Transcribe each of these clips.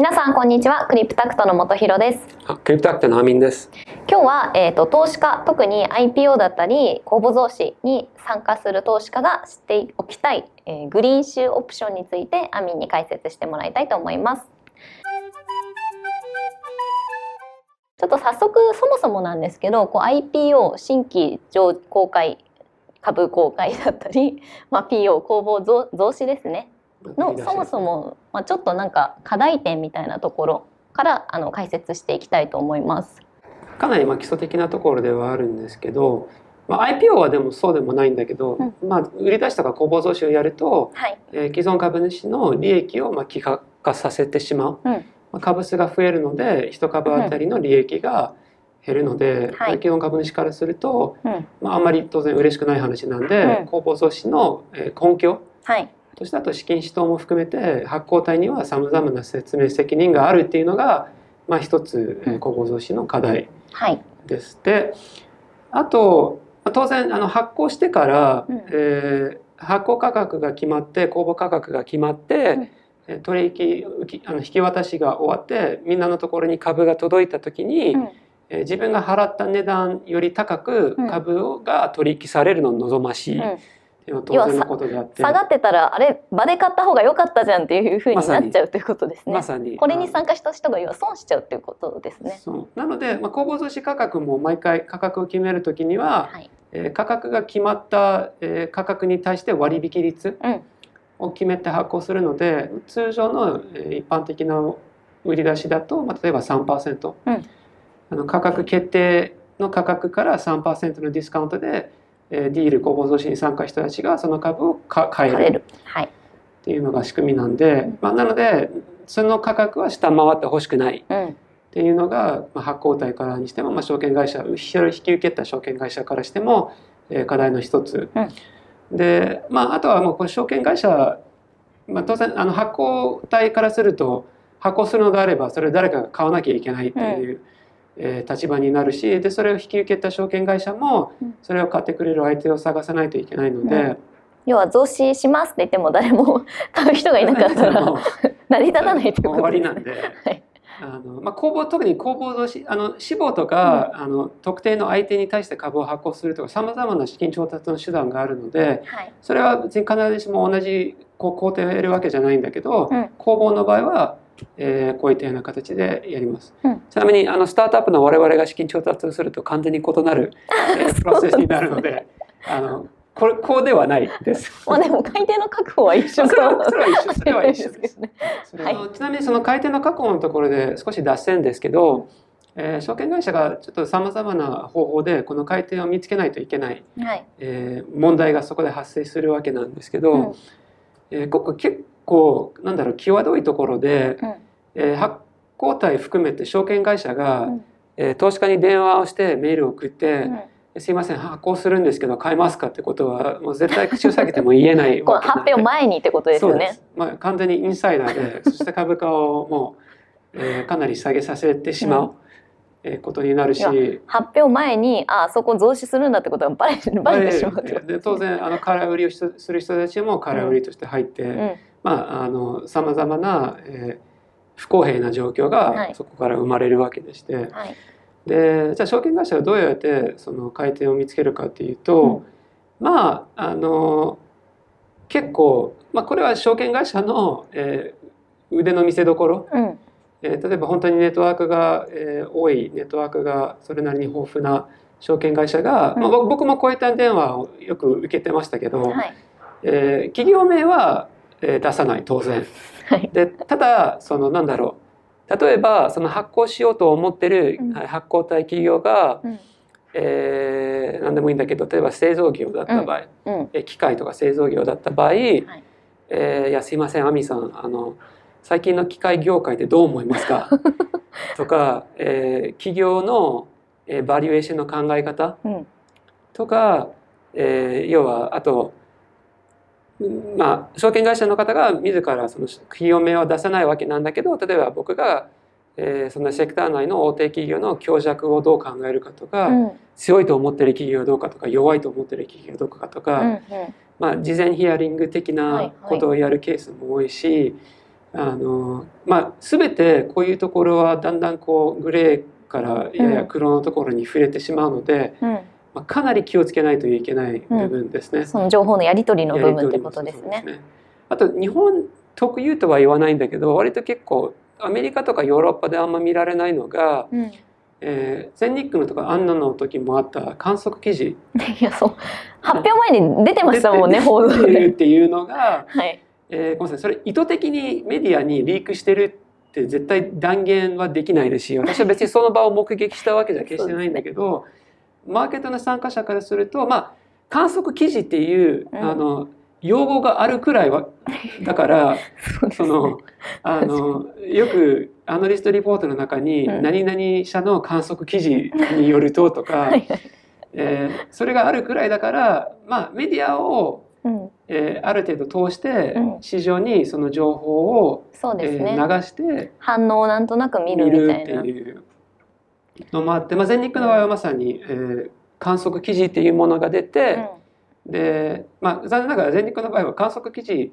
皆さんこんにちは。クリプタクトの本博です。あクリプタクトのアミンです。今日は、えーと、投資家特に IPO だったり公募増資に参加する投資家が知っておきたい、えー、グリーンシューオプションについてアミンに解説してもらいたいと思います。ちょっと早速そもそもなんですけどこう IPO 新規上公開株公開だったり、まあ、PO 公募増増資ですねのそもそも、まあ、ちょっとなんか課題点みたいなところからあの解説していきたいと思います。かなりまあ基礎的なところではあるんですけど、まあ、IPO はでもそうでもないんだけど、うん、まあ、売り出しとか公募増資をやると、はい、えー、既存株主の利益をまあ希薄化させてしまう、うん、まあ、株数が増えるので1株当たりの利益が減るので、うん、既存株主からすると、まあ、あんまり当然嬉しくない話なんで、公募増資の根拠、はいとしてあと資金使途も含めて発行体にはさまざまな説明責任があるっていうのが、まあ、一つ公募増資の課題です。はい、であと当然あの発行してから、うん、えー、発行価格が決まって公募価格が決まって、うん、取引あの引き渡しが終わってみんなのところに株が届いた時に、うん、えー、自分が払った値段より高く株が取引されるの望ましい。当然のことであって。下がってたらあれ場で買った方が良かったじゃんっていうふうになっちゃうということですね。まさに。これに参加した人が要は損しちゃうということですね。なので、まあ、公募増資価格も毎回価格を決めるときには、はい、えー、価格が決まった、えー、価格に対して割引率を決めて発行するので、うん、通常の、えー、一般的な売り出しだと、まあ、例えば3%、うん、あの価格決定の価格から3%のディスカウントでディール公募増資に参加した人たちがその株を買える。っていうのが仕組みなんで、まあ、なのでその価格は下回ってほしくない。っていうのが、まあ、発行体からにしても、まあ、証券会社引き受けた証券会社からしても、えー、課題の一つ。で、まあ、あとはもうこれ証券会社、まあ、当然あの発行体からすると発行するのであればそれを誰かが買わなきゃいけないっていう。うんえー、立場になるしでそれを引き受けた証券会社もそれを買ってくれる相手を探さないといけないので。うん。要は増資しますって言っても誰も 買う人がいなかったら 成り立たないということです、終わりなんで、はい、あのまあ、公募特に公募増資あの死亡とか、うん、あの特定の相手に対して株を発行するとかさまざまな資金調達の手段があるので、はい、それは別に必ずしも同じこう工程を得るわけじゃないんだけど、うん、公募の場合はえー、こういったような形でやります。うん、ちなみにあのスタートアップの我々が資金調達をすると完全に異なる、えー、プロセスになるのであのこれこうではないです。まあでも買い手の確保は一緒それはそれは一緒 それは一緒です。ね。は。い、ちなみにその買い手の確保のところで少し脱線ですけど、えー、証券会社がちょっとさまざまな方法でこの買い手を見つけないといけない、はい、えー、問題がそこで発生するわけなんですけど、うん、えー、ここ結構なんだろう際どいところで、うん、えー、発行体含めて証券会社が、うん、えー、投資家に電話をしてメールを送って、うん、すいません発行するんですけど買えますかってことはもう絶対口を下げても言えないわけ 発表前にってことですよね。まあ、完全にインサイダーで そして株価をもう、えー、かなり下げさせてしまう。えことになるし。発表前にあそこ増資するんだってことがバレバレてしまうで当然あの空売りをする人たちも空売りとして入って、うん、まああのさまざまな、えー、不公平な状況がそこから生まれるわけでして、はい、でじゃあ証券会社はどうやってその買い手を見つけるかっていうと、うん、まああの結構、まあ、これは証券会社の、えー、腕の見せ所、うん。えー、例えば本当にネットワークが、えー、多いネットワークがそれなりに豊富な証券会社が、うん、まあ、僕もこういった電話をよく受けてましたけど、はい、えー、企業名は、えー、出さない当然。でただそのなんだろう。例えばその発行しようと思ってる発行体企業が、うん、えー、何でもいいんだけど例えば製造業だった場合、うん。うん、機械とか製造業だった場合、はい、えー、いやすいません亜美さんあの最近の機械業界ってどう思いますか？とか、えー、企業の、えー、バリュエーションの考え方、うん、とか、えー、要はあとまあ、証券会社の方が自らその企業名は出さないわけなんだけど例えば僕が、えー、そのセクター内の大手企業の強弱をどう考えるかとか、うん、強いと思ってる企業はどうかとか弱いと思ってる企業はどうかとか、うんうん、まあ、事前ヒアリング的なことをやるケースも多いし、あのまあ全てこういうところはだんだんこうグレーからやや黒のところに触れてしまうので、うん、まあ、かなり気をつけないといけない部分ですね。その情報のやり取りの部分ってことですね。すね。あと日本特有とは言わないんだけど割と結構アメリカとかヨーロッパであんま見られないのが、うん、えー、全日空のとかアンナの時もあった観測記事。いやそう。発表前に出てましたもんね報道で。っていうのが、はい。えー、ごめんなさい。それ意図的にメディアにリークしてるって絶対断言はできないですし私は別にその場を目撃したわけじゃ決してないんだけど、ね、マーケットの参加者からするとまあ観測記事っていう、うん、あの用語があるくらいは だからそのあのよくアナリストリポートの中に「何々社の観測記事によると」とか、えー、それがあるくらいだからまあメディアを、うん、えー、ある程度通して市場にその情報を、そうですね、えー、流して反応をなんとなく見るみたいな。っていうのもあって、まあ、全日空の場合はまさに、えー、観測記事っていうものが出て、うん。で、まあ、残念ながら全日空の場合は観測記事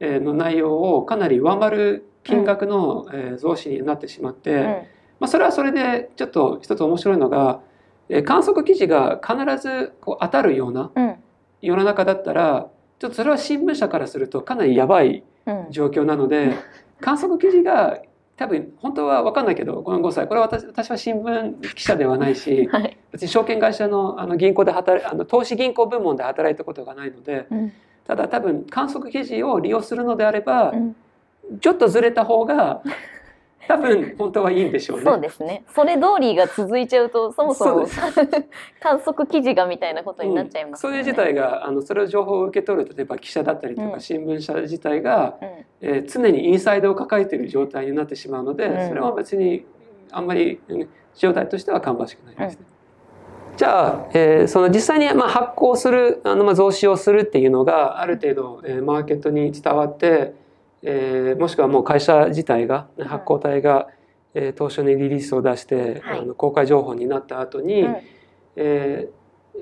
の内容をかなり上回る金額の増資になってしまって、うん、まあ、それはそれでちょっと一つ面白いのが観測記事が必ずこう当たるような世の中だったらちょっとそれは新聞社からするとかなりやばい状況なので、観測記事が多分本当は分かんないけどこの5歳これは私私は新聞記者ではないし、はい、別に証券会社のあの銀行で働あの投資銀行部門で働いたことがないので、うん、ただ多分観測記事を利用するのであれば、うん、ちょっとずれた方が多分本当はいいんでしょうね。そうですね。それ通りが続いちゃうとそもそも 観測記事がみたいなことになっちゃいます、ね。うん、それ自体があのそれを情報を受け取る例えば記者だったりとか新聞社自体が、うん、えー、常にインサイドを抱えている状態になってしまうので、うん、それは別にあんまり状態としては芳しくないですね。じゃあ、えー、その実際にまあ発行するあのまあ増資をするっていうのがある程度、えー、マーケットに伝わってえー、もしくはもう会社自体が発行体が、えー、当初にリリースを出して、はい、あの公開情報になった後に、うん、え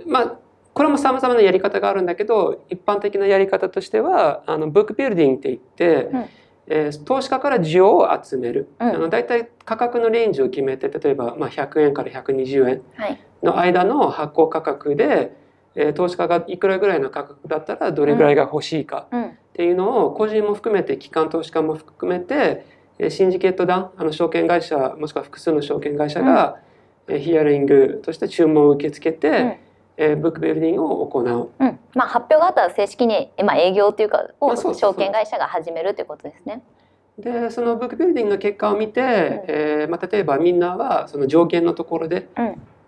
ー、まあこれもさまざまなやり方があるんだけど一般的なやり方としてはあのブックビルディングって言って、うん、えー、投資家から需要を集める、うん、あの大体価格のレンジを決めて例えば、まあ、100円から120円の間の発行価格で、えー、投資家がいくらぐらいの価格だったらどれぐらいが欲しいか。うんっていうのを個人も含めて機関投資家も含めてシンジケット団あの証券会社もしくは複数の証券会社が、うん、ヒアリングとして注文を受け付けて、うん。えー、ブックビルディングを行う、うん、まあ、発表があったら正式に、まあ、営業というかを証券会社が始めるということですね。でそのブックビルディングの結果を見て、うん、えー、まあ、例えばみんなはその条件のところで、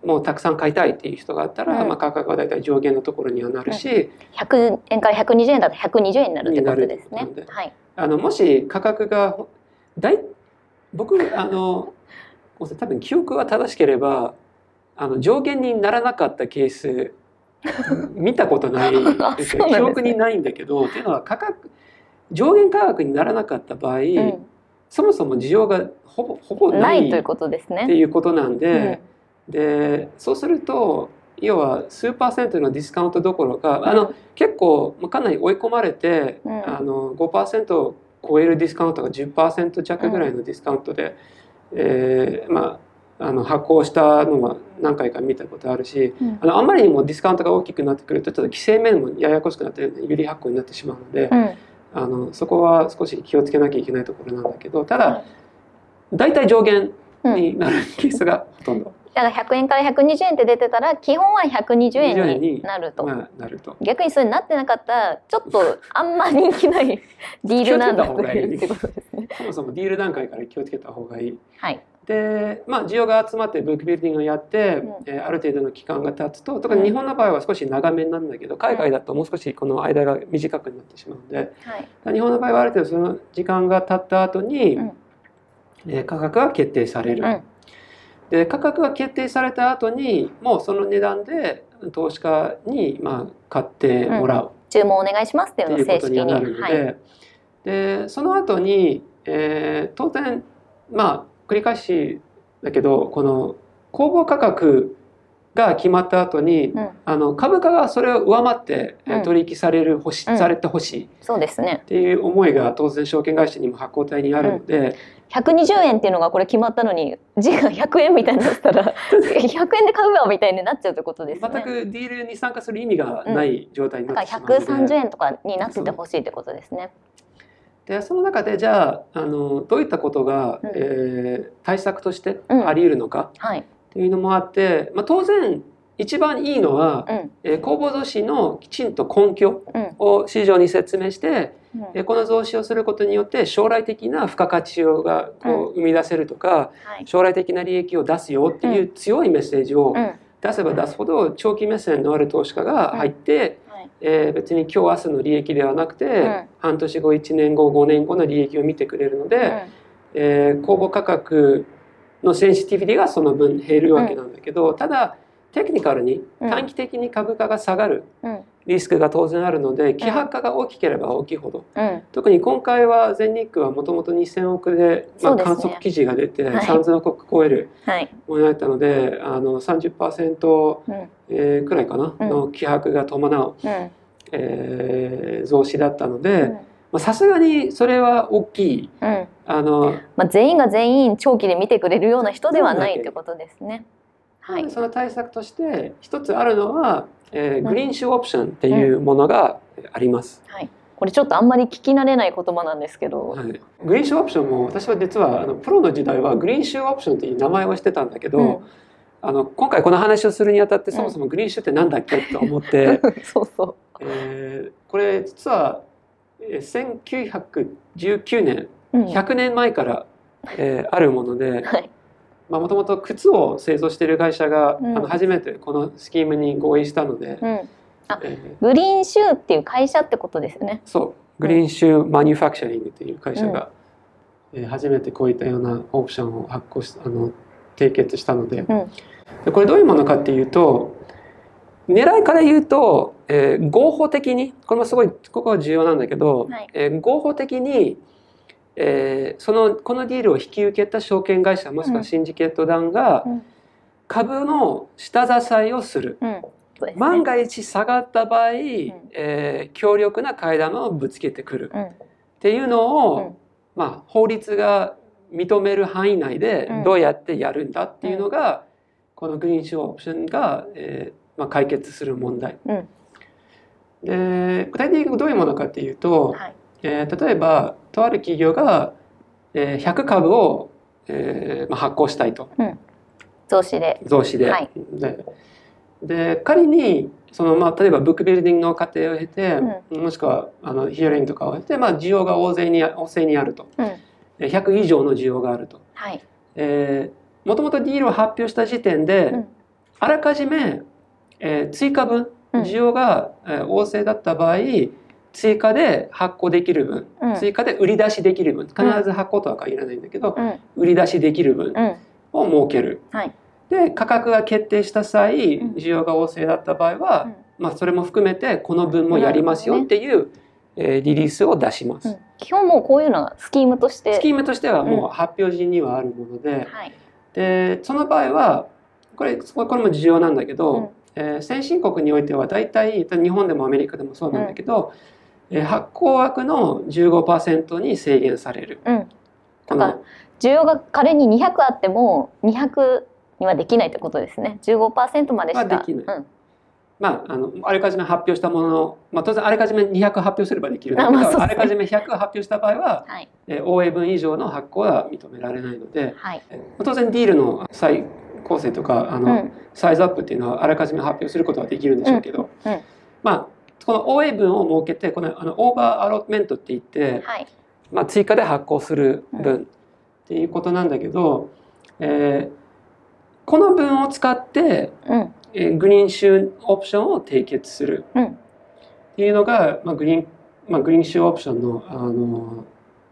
もうたくさん買いたいっていう人があったら、うん、まあ、価格は大体上限のところにはなるし、うん、100円から120円だと120円になるってことですね。はい、あのもし価格が大僕あの多分記憶は正しければあの上限にならなかったケース見たことないですよ、ね、記憶にないんだけどっていうのは価格上限価格にならなかった場合、うん、そもそも需要がほぼほぼないということですね。っていうことなんで。でそうすると要は数パーセントのディスカウントどころか、うん、あの結構かなり追い込まれて、うん、あの5%を超えるディスカウントが10%弱ぐらいのディスカウントで、うん、えー、まあ、あの発行したのは何回か見たことあるし、うん、あのあんまりにもディスカウントが大きくなってくるとちょっと規制面もややこしくなって有利発行になってしまうので、あのそこは少し気をつけなきゃいけないところなんだけどただ大体上限になるケースがほとんど。だから100円から120円って出てたら基本は120円になると。なると。逆にそれになってなかったらちょっとあんま人気ないディールなんだというってことですね。そもそもディール段階から気をつけた方がいい。はい。でまあ、需要が集まってブックビルディングをやって、うん、えー、ある程度の期間が経つと特に日本の場合は少し長めなんだけど海外だともう少しこの間が短くなってしまうので、はい、日本の場合はある程度その時間が経った後に、うん、えー、価格が決定される。うんで価格が決定された後にもうその値段で投資家にまあ買ってもらう、うん、注文お願いしますっていうのを正式になるので。はい、でその後に、えー、当然まあ繰り返しだけどこの公募価格が決まった後に、うん、あの株価がそれを上回って、うん、取引されるほし、されてほしい。そうですね。っていう思いが当然証券会社にも発行体にあるので、120円っていうのがこれ決まったのに時価100円みたいになったら 100円で買うわみたいになっちゃうってことですね。全くディールに参加する意味がない状態になってしまうので、うん、だから130円とかになっててほしいってことですね。でその中でじゃああのどういったことが、うん、えー、対策としてあり得るのか、うん、はいっていうのもあって、まあ、当然一番いいのは、うん、えー、公募増資のきちんと根拠を市場に説明して、うん、この増資をすることによって将来的な付加価値がこう生み出せるとか、うん、将来的な利益を出すよっていう強いメッセージを出せば出すほど長期目線のある投資家が入って、えー、別に今日明日の利益ではなくて、半年後1年後5年後の利益を見てくれるので、えー、公募価格のセンシティビティがその分減るわけなんだけど、ただテクニカルに短期的に株価が下がる。リスクが当然あるので希薄化が大きければ大きいほど、うん、特に今回は全日空はもともと2,000億で、まあ、観測記事が出て、ね、3,000億超えるものだったので、あの30%、うん、えー、くらいかな、の希薄が伴う、うん、えー、増資だったので。さすがにそれは大きい、うん、あのまあ、全員が全員長期で見てくれるような人ではないってことですね。はい、その対策として一つあるのは、えー、グリーンシューオプションっていうものがあります。はい、これちょっとあんまり聞き慣れない言葉なんですけど、はい、グリーンシューオプションも私は実はあのプロの時代はグリーンシューオプションっていう名前をしてたんだけど、うん、あの今回この話をするにあたってそもそもグリーンシューってなんだっけと思って、そうそう、えー、これ実は1919年、うん、100年前から、えー、あるもので、はい。もともと靴を製造している会社が、うん、あの初めてこのスキームに合意したので、うん、あ、えー、グリーンシューっていう会社ってことですね。そう。グリーンシューマニュファクチャリングっていう会社が、うん、えー、初めてこういったようなオプションを発行しあの締結したので,、でこれどういうものかっていうと狙いから言うと、えー、合法的にこれもすごいここは重要なんだけど、はい、えー、合法的にえー、そのこのディールを引き受けた証券会社もしくはシンジケット団が株の下支えをする、うん。ね、万が一下がった場合、うん、えー、強力な階段をぶつけてくる、うん、っていうのを、まあ、法律が認める範囲内でどうやってやるんだっていうのが、このグリーンシューオプションが、えーまあ、解決する問題。で具体的にどういうものかっていうと、はいえー、例えばとある企業が、えー、100株を、えーまあ、発行したいと、うん、増資で。増資で,、はい、でで仮にその、まあ、例えばブックビルディングの過程を経て、うん、もしくはあのヒアリングとかを経て、まあ、需要が大勢に大勢にあると、うん、100以上の需要があると。はい。えー、もともとディールを発表した時点で、うん、あらかじめ、えー、追加分需要が、えー、旺盛だった場合追加で発行できる分、うん、追加で売り出しできる分必ず発行とは限らないんだけど、うん、売り出しできる分を設ける。はい、で価格が決定した際需要が旺盛だった場合は、まあ、それも含めてこの分もやりますよっていう、ねえー、リリースを出します。基本もうこういうのはスキームとしてスキームとしてはもう発表時にはあるもので,、でその場合はこれこれも重要なんだけど、えー、先進国においては大体日本でもアメリカでもそうなんだけど、うん発行枠の15%に制限される。うん、だから需要が仮に200あっても200にはできないってことですね。15%までしか。できない、うん。まあ、あのあらかじめ発表したものの、まあ、当然あらかじめ200発表すればできるんだけど、あ、ね、らかじめ100発表した場合は、はい、え OA 分以上の発行は認められないので、はい、当然ディールの再構成とかあの、うん、サイズアップっていうのはあらかじめ発表することはできるんでしょうけど、うん。うん、まあこの OA 分を設けてこのあのオーバーアロットメントって言って、はい、まあ、追加で発行する分っていうことなんだけど、うん、えー、この分を使って、うん、えー、グリーンシューオプションを締結するっていうのが、まあ、グリーン、まあ、グリーンシューオプションのあの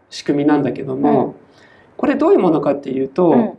仕組みなんだけども、うん、これどういうものかっていうと、